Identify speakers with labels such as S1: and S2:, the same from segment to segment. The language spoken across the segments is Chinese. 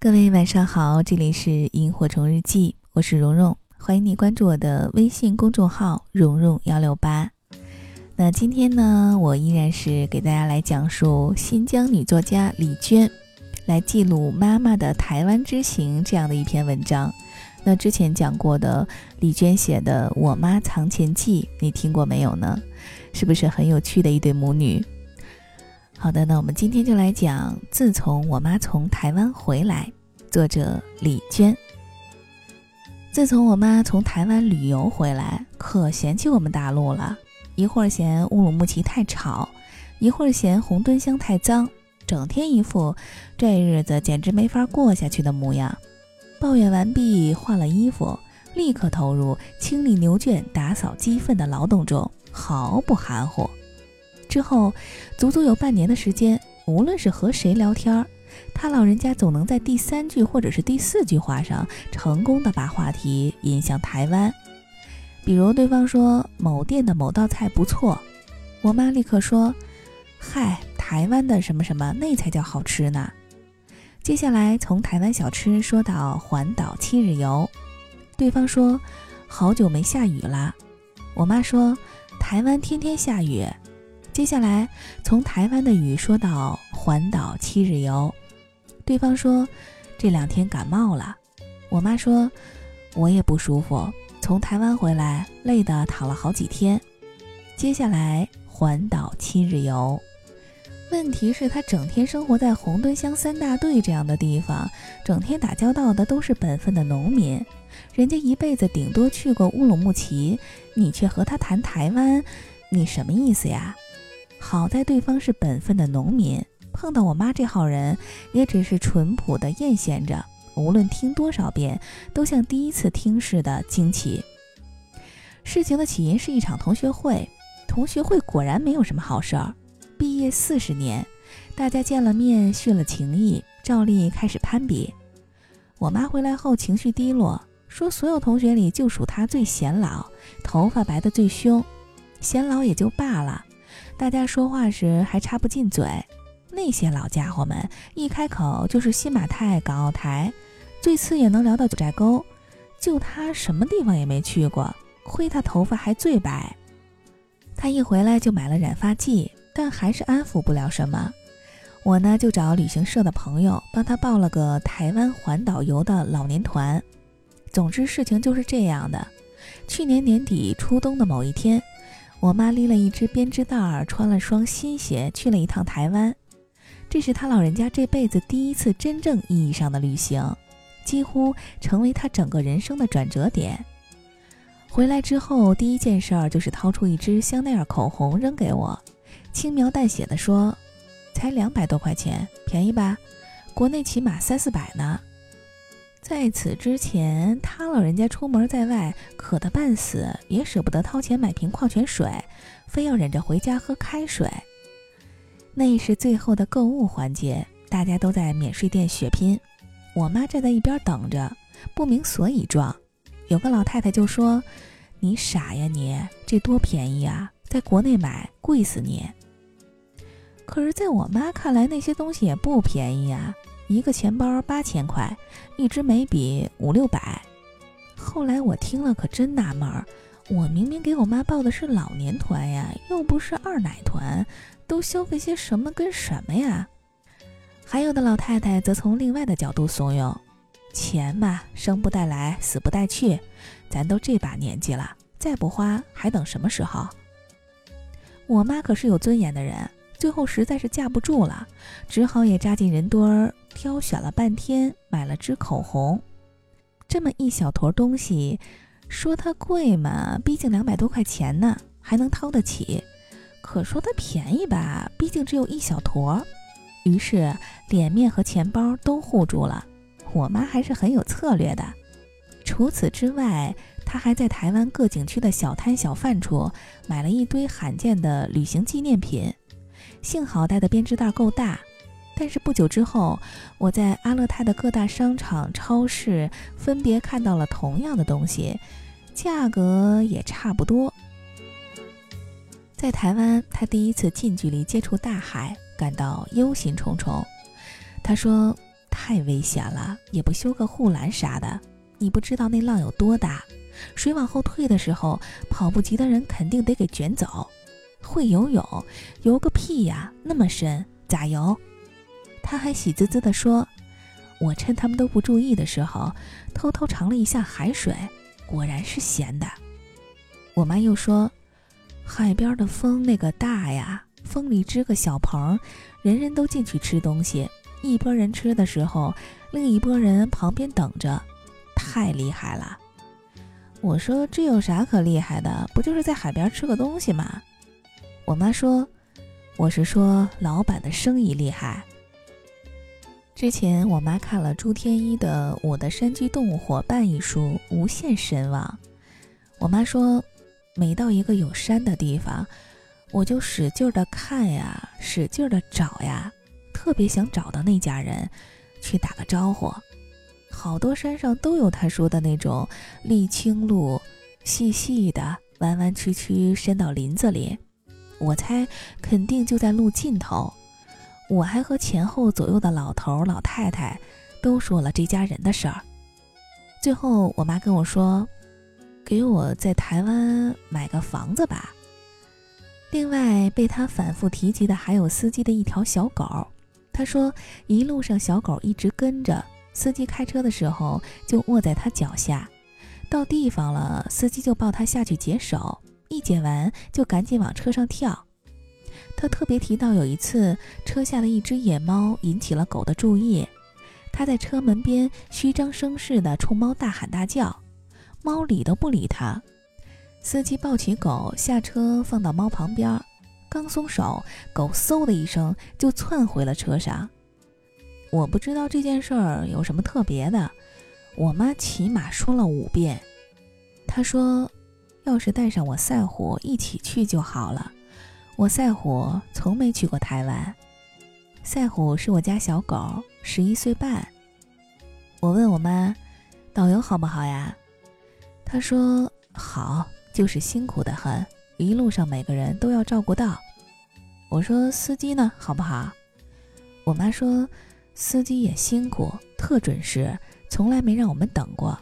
S1: 各位晚上好，这里是萤火虫日记，我是蓉蓉，欢迎你关注我的微信公众号蓉蓉幺六八。那今天呢，我依然是给大家来讲述新疆女作家李娟来记录妈妈的台湾之行这样的一篇文章。那之前讲过的李娟写的《我妈藏钱记》，你听过没有呢？是不是很有趣的一对母女？好的，那我们今天就来讲。自从我妈从台湾回来，作者李娟。自从我妈从台湾旅游回来，可嫌弃我们大陆了。一会儿嫌乌鲁木齐太吵，一会儿嫌红墩乡太脏，整天一副这日子简直没法过下去的模样。抱怨完毕，换了衣服，立刻投入清理牛圈、打扫鸡粪的劳动中，毫不含糊。之后，足足有半年的时间，无论是和谁聊天，他老人家总能在第三句或者是第四句话上，成功的把话题引向台湾。比如对方说某店的某道菜不错，我妈立刻说：“嗨，台湾的什么什么，那才叫好吃呢。”接下来从台湾小吃说到环岛七日游，对方说：“好久没下雨了。”我妈说：“台湾天天下雨。”接下来，从台湾的雨说到环岛七日游，对方说这两天感冒了。我妈说我也不舒服，从台湾回来累得躺了好几天。接下来环岛七日游，问题是，他整天生活在红墩乡三大队这样的地方，整天打交道的都是本分的农民，人家一辈子顶多去过乌鲁木齐，你却和他谈台湾，你什么意思呀？好在对方是本分的农民，碰到我妈这号人，也只是淳朴的艳羡着，无论听多少遍，都像第一次听似的惊奇。事情的起因是一场同学会，同学会果然没有什么好事儿。毕业四十年，大家见了面，续了情谊，照例开始攀比。我妈回来后情绪低落，说所有同学里就属她最显老，头发白得最凶。显老也就罢了。大家说话时还插不进嘴，那些老家伙们一开口就是新马泰、港澳台，最次也能聊到九寨沟。就他什么地方也没去过，亏他头发还最白。他一回来就买了染发剂，但还是安抚不了什么。我呢就找旅行社的朋友帮他报了个台湾环岛游的老年团。总之事情就是这样的。去年年底初冬的某一天。我妈拎了一只编织袋儿，穿了双新鞋，去了一趟台湾。这是她老人家这辈子第一次真正意义上的旅行，几乎成为她整个人生的转折点。回来之后，第一件事儿就是掏出一支香奈儿口红扔给我，轻描淡写的说：“才两百多块钱，便宜吧？国内起码三四百呢。”在此之前，他老人家出门在外，渴得半死，也舍不得掏钱买瓶矿泉水，非要忍着回家喝开水。那是最后的购物环节，大家都在免税店血拼，我妈站在一边等着，不明所以状。有个老太太就说：“你傻呀你，这多便宜啊，在国内买贵死你。”可是，在我妈看来，那些东西也不便宜啊。一个钱包八千块，一支眉笔五六百。后来我听了可真纳闷儿，我明明给我妈报的是老年团呀，又不是二奶团，都消费些什么跟什么呀？还有的老太太则从另外的角度怂恿：钱嘛，生不带来，死不带去，咱都这把年纪了，再不花还等什么时候？我妈可是有尊严的人。最后实在是架不住了，只好也扎进人堆儿，挑选了半天，买了支口红。这么一小坨东西，说它贵嘛，毕竟两百多块钱呢，还能掏得起；可说它便宜吧，毕竟只有一小坨。于是脸面和钱包都护住了。我妈还是很有策略的。除此之外，她还在台湾各景区的小摊小贩处买了一堆罕见的旅行纪念品。幸好带的编织袋够大，但是不久之后，我在阿勒泰的各大商场、超市分别看到了同样的东西，价格也差不多。在台湾，他第一次近距离接触大海，感到忧心忡忡。他说：“太危险了，也不修个护栏啥的。你不知道那浪有多大，水往后退的时候，跑不及的人肯定得给卷走。会游泳，游个屁呀，那么深，咋游？他还喜滋滋地说：“我趁他们都不注意的时候，偷偷尝了一下海水，果然是咸的。”我妈又说：“海边的风那个大呀，风里支个小棚，人人都进去吃东西。一拨人吃的时候，另一拨人旁边等着，太厉害了。”我说：“这有啥可厉害的？不就是在海边吃个东西吗？”我妈说：“我是说老板的生意厉害。”之前我妈看了朱天一的《我的山居动物伙伴》一书，无限神往。我妈说，每到一个有山的地方，我就使劲的看呀，使劲的找呀，特别想找到那家人，去打个招呼。好多山上都有他说的那种沥青路，细细的，弯弯曲曲，伸到林子里。我猜肯定就在路尽头。我还和前后左右的老头老太太都说了这家人的事儿。最后，我妈跟我说：“给我在台湾买个房子吧。”另外，被他反复提及的还有司机的一条小狗。他说，一路上小狗一直跟着司机开车的时候，就卧在他脚下。到地方了，司机就抱他下去解手。一解完就赶紧往车上跳。他特别提到有一次车下的一只野猫引起了狗的注意，他在车门边虚张声势地冲猫大喊大叫，猫理都不理他。司机抱起狗下车放到猫旁边，刚松手，狗嗖的一声就窜回了车上。我不知道这件事儿有什么特别的，我妈起码说了五遍。她说。要是带上我赛虎一起去就好了。我赛虎从没去过台湾。赛虎是我家小狗，十一岁半。我问我妈，导游好不好呀？她说好，就是辛苦的很，一路上每个人都要照顾到。我说司机呢，好不好？我妈说司机也辛苦，特准时，从来没让我们等过。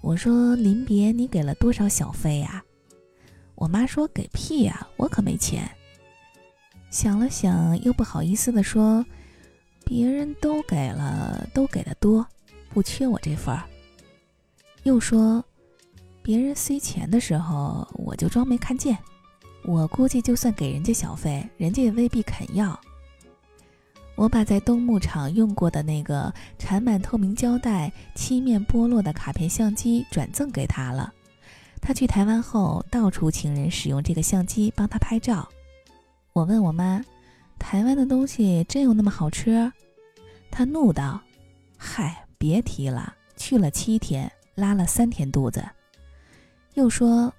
S1: 我说临别你给了多少小费呀？我妈说给屁呀，我可没钱。想了想，又不好意思地说，别人都给了，都给的多，不缺我这份儿。又说，别人塞钱的时候，我就装没看见。我估计就算给人家小费，人家也未必肯要。我把在东牧场用过的那个缠满透明胶带、漆面剥落的卡片相机转赠给他了。他去台湾后，到处请人使用这个相机帮他拍照。我问我妈：“台湾的东西真有那么好吃？”她怒道：“嗨，别提了，去了七天，拉了三天肚子。”又说：“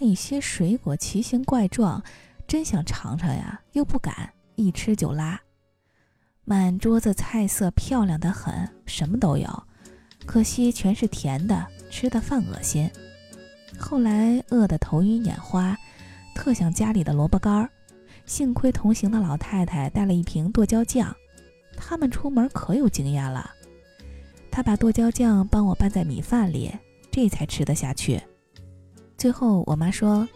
S1: 那些水果奇形怪状，真想尝尝呀，又不敢，一吃就拉。”满桌子菜色漂亮的很，什么都有，可惜全是甜的，吃的犯恶心。后来饿得头晕眼花，特想家里的萝卜干儿。幸亏同行的老太太带了一瓶剁椒酱，他们出门可有经验了。她把剁椒酱帮我拌在米饭里，这才吃得下去。最后我妈说，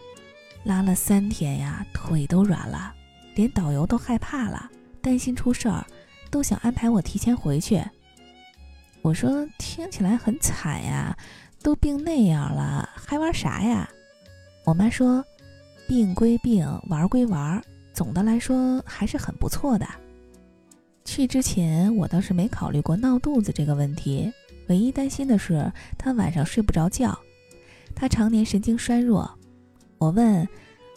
S1: 拉了三天呀，腿都软了，连导游都害怕了，担心出事儿。都想安排我提前回去。我说听起来很惨呀，都病那样了，还玩啥呀？我妈说，病归病，玩归玩，总的来说还是很不错的。去之前我倒是没考虑过闹肚子这个问题，唯一担心的是他晚上睡不着觉。他常年神经衰弱。我问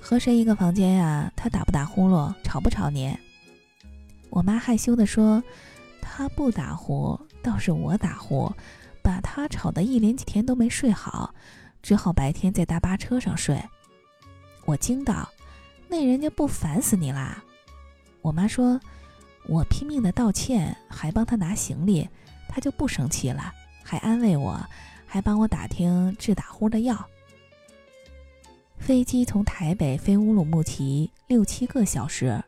S1: 和谁一个房间呀？他打不打呼噜？吵不吵你？我妈害羞地说：“他不打呼，倒是我打呼，把他吵得一连几天都没睡好，只好白天在大巴车上睡。”我惊道：“那人家不烦死你啦？”我妈说：“我拼命的道歉，还帮他拿行李，他就不生气了，还安慰我，还帮我打听治打呼的药。”飞机从台北飞乌鲁木齐六七个小时。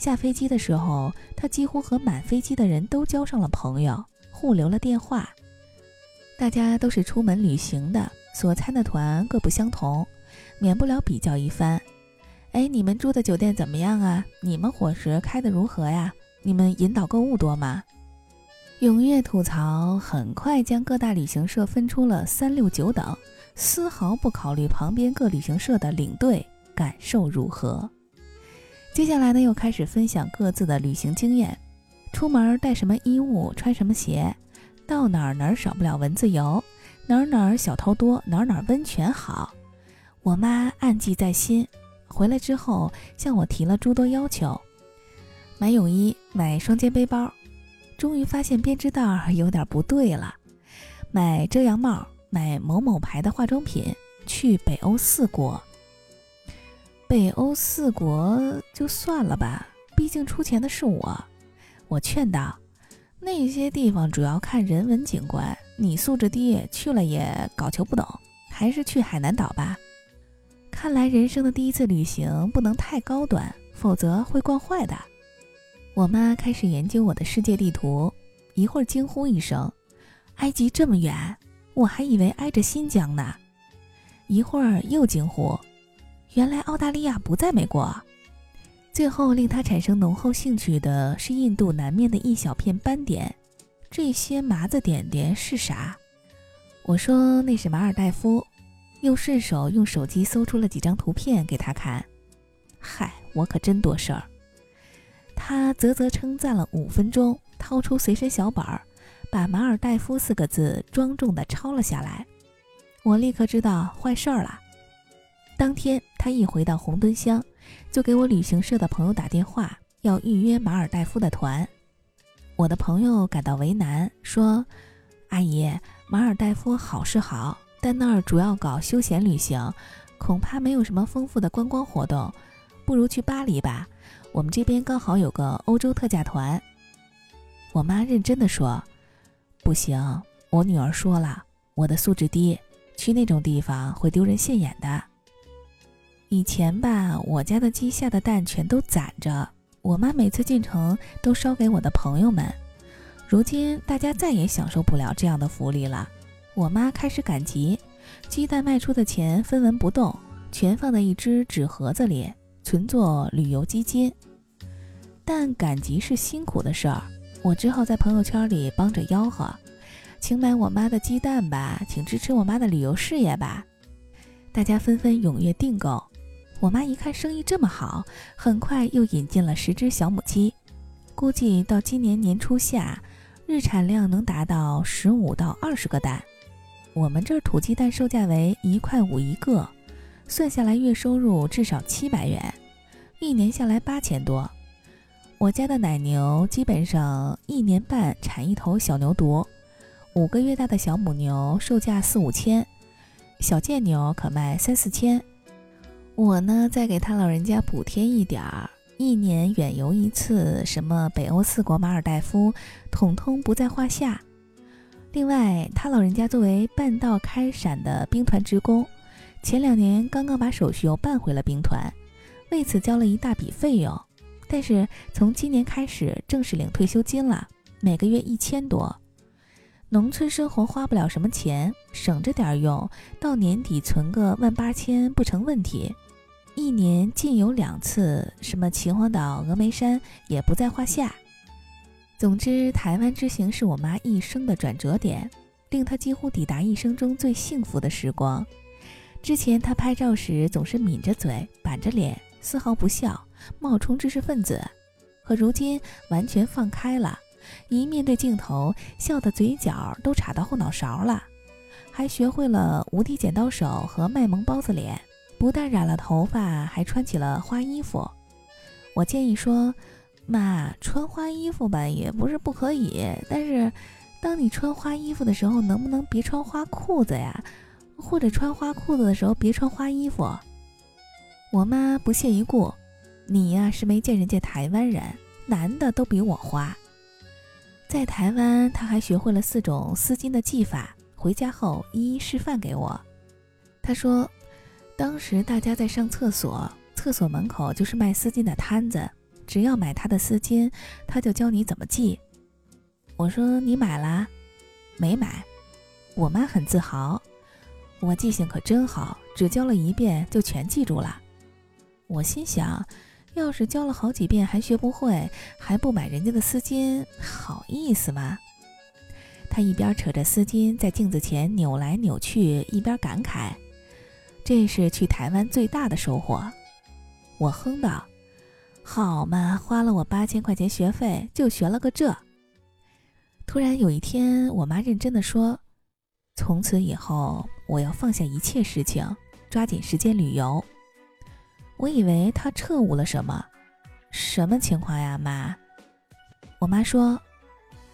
S1: 下飞机的时候，他几乎和满飞机的人都交上了朋友，互留了电话。大家都是出门旅行的，所参的团各不相同，免不了比较一番。哎，你们住的酒店怎么样啊？你们伙食开得如何呀？你们引导购物多吗？踊跃吐槽，很快将各大旅行社分出了三六九等，丝毫不考虑旁边各旅行社的领队感受如何。接下来呢，又开始分享各自的旅行经验，出门带什么衣物，穿什么鞋，到哪儿哪儿少不了蚊子油，哪儿哪儿小偷多，哪儿哪儿温泉好。我妈暗记在心，回来之后向我提了诸多要求：买泳衣，买双肩背包。终于发现编织袋有点不对了，买遮阳帽，买某某牌的化妆品，去北欧四国。北欧四国就算了吧，毕竟出钱的是我。我劝道：“那些地方主要看人文景观，你素质低，去了也搞球不懂，还是去海南岛吧。”看来人生的第一次旅行不能太高端，否则会惯坏的。我妈开始研究我的世界地图，一会儿惊呼一声：“埃及这么远，我还以为挨着新疆呢。”一会儿又惊呼。原来澳大利亚不在美国。最后令他产生浓厚兴趣的是印度南面的一小片斑点，这些麻子点点是啥？我说那是马尔代夫，又顺手用手机搜出了几张图片给他看。嗨，我可真多事儿。他啧啧称赞了五分钟，掏出随身小本儿，把马尔代夫四个字庄重地抄了下来。我立刻知道坏事儿了。当天，他一回到红墩乡，就给我旅行社的朋友打电话，要预约马尔代夫的团。我的朋友感到为难，说：“阿姨，马尔代夫好是好，但那儿主要搞休闲旅行，恐怕没有什么丰富的观光活动，不如去巴黎吧。我们这边刚好有个欧洲特价团。”我妈认真的说：“不行，我女儿说了，我的素质低，去那种地方会丢人现眼的。”以前吧，我家的鸡下的蛋全都攒着，我妈每次进城都烧给我的朋友们。如今大家再也享受不了这样的福利了，我妈开始赶集，鸡蛋卖出的钱分文不动，全放在一只纸盒子里，存作旅游基金。但赶集是辛苦的事儿，我只好在朋友圈里帮着吆喝，请买我妈的鸡蛋吧，请支持我妈的旅游事业吧。大家纷纷踊跃订购。我妈一看生意这么好，很快又引进了十只小母鸡，估计到今年年初夏，日产量能达到十五到二十个蛋。我们这儿土鸡蛋售价为一块五一个，算下来月收入至少七百元，一年下来八千多。我家的奶牛基本上一年半产一头小牛犊，五个月大的小母牛售价四五千，小贱牛可卖三四千。我呢，再给他老人家补贴一点儿，一年远游一次，什么北欧四国、马尔代夫，统统不在话下。另外，他老人家作为半道开闪的兵团职工，前两年刚刚把手续又办回了兵团，为此交了一大笔费用。但是从今年开始正式领退休金了，每个月一千多。农村生活花不了什么钱，省着点用，到年底存个万八千不成问题。一年进游两次，什么秦皇岛、峨眉山也不在话下。总之，台湾之行是我妈一生的转折点，令她几乎抵达一生中最幸福的时光。之前她拍照时总是抿着嘴、板着脸，丝毫不笑，冒充知识分子。可如今完全放开了，一面对镜头，笑的嘴角都插到后脑勺了，还学会了无敌剪刀手和卖萌包子脸。不但染了头发，还穿起了花衣服。我建议说：“妈，穿花衣服吧，也不是不可以。但是，当你穿花衣服的时候，能不能别穿花裤子呀？或者穿花裤子的时候，别穿花衣服？”我妈不屑一顾：“你呀，是没见人家台湾人，男的都比我花。”在台湾，她还学会了四种丝巾的系法，回家后一一示范给我。她说。当时大家在上厕所，厕所门口就是卖丝巾的摊子，
S2: 只要买他的丝巾，他就教你怎么系。我说你买啦？没买。我妈很自豪，我记性可真好，只教了一遍就全记住了。我心想，要是教了好几遍还学不会，还不买人家的丝巾，好意思吗？他一边扯着丝巾在镜子前扭来扭去，一边感慨：“这是去台湾最大的收获。”我哼道：“好嘛，花了我八千块钱学费，就学了个这。”突然有一天，我妈认真的说：“从此以后，我要放下一切事情，抓紧时间旅游。”我以为她彻悟了什么，什么情况呀，妈？我妈说。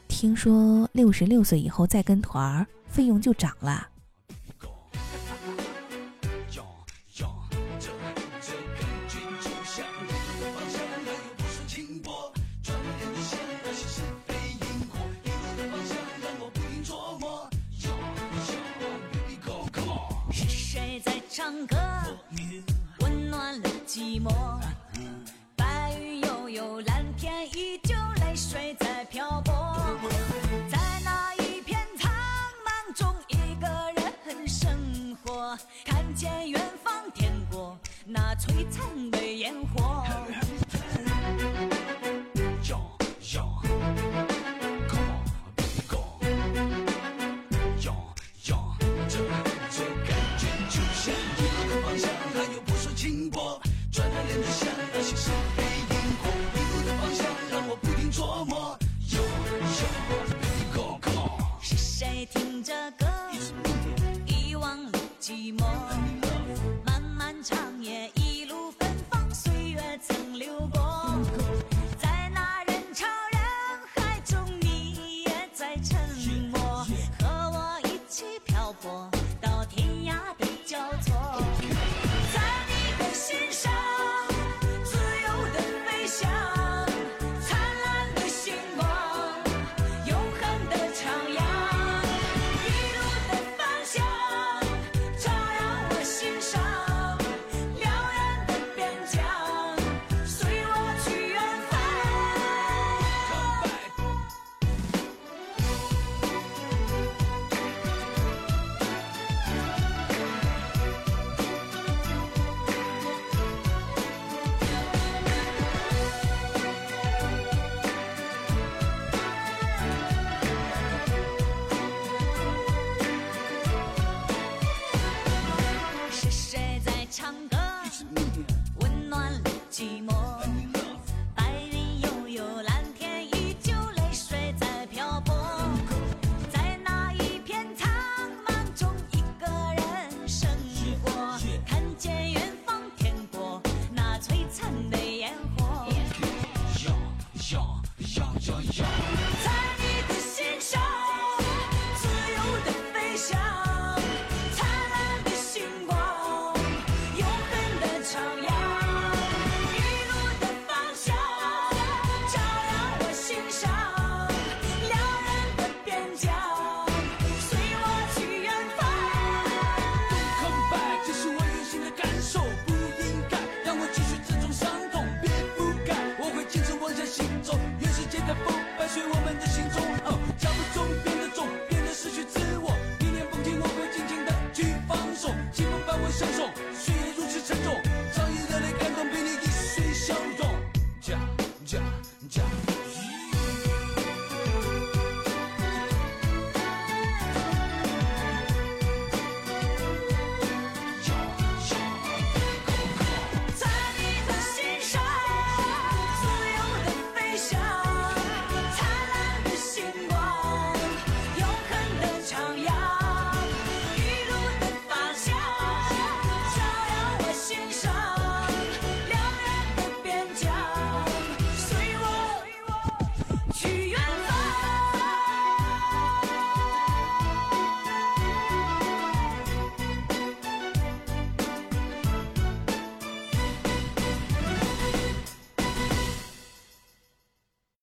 S2: 听说六十六岁以后再跟团，费用就涨了。温暖了寂寞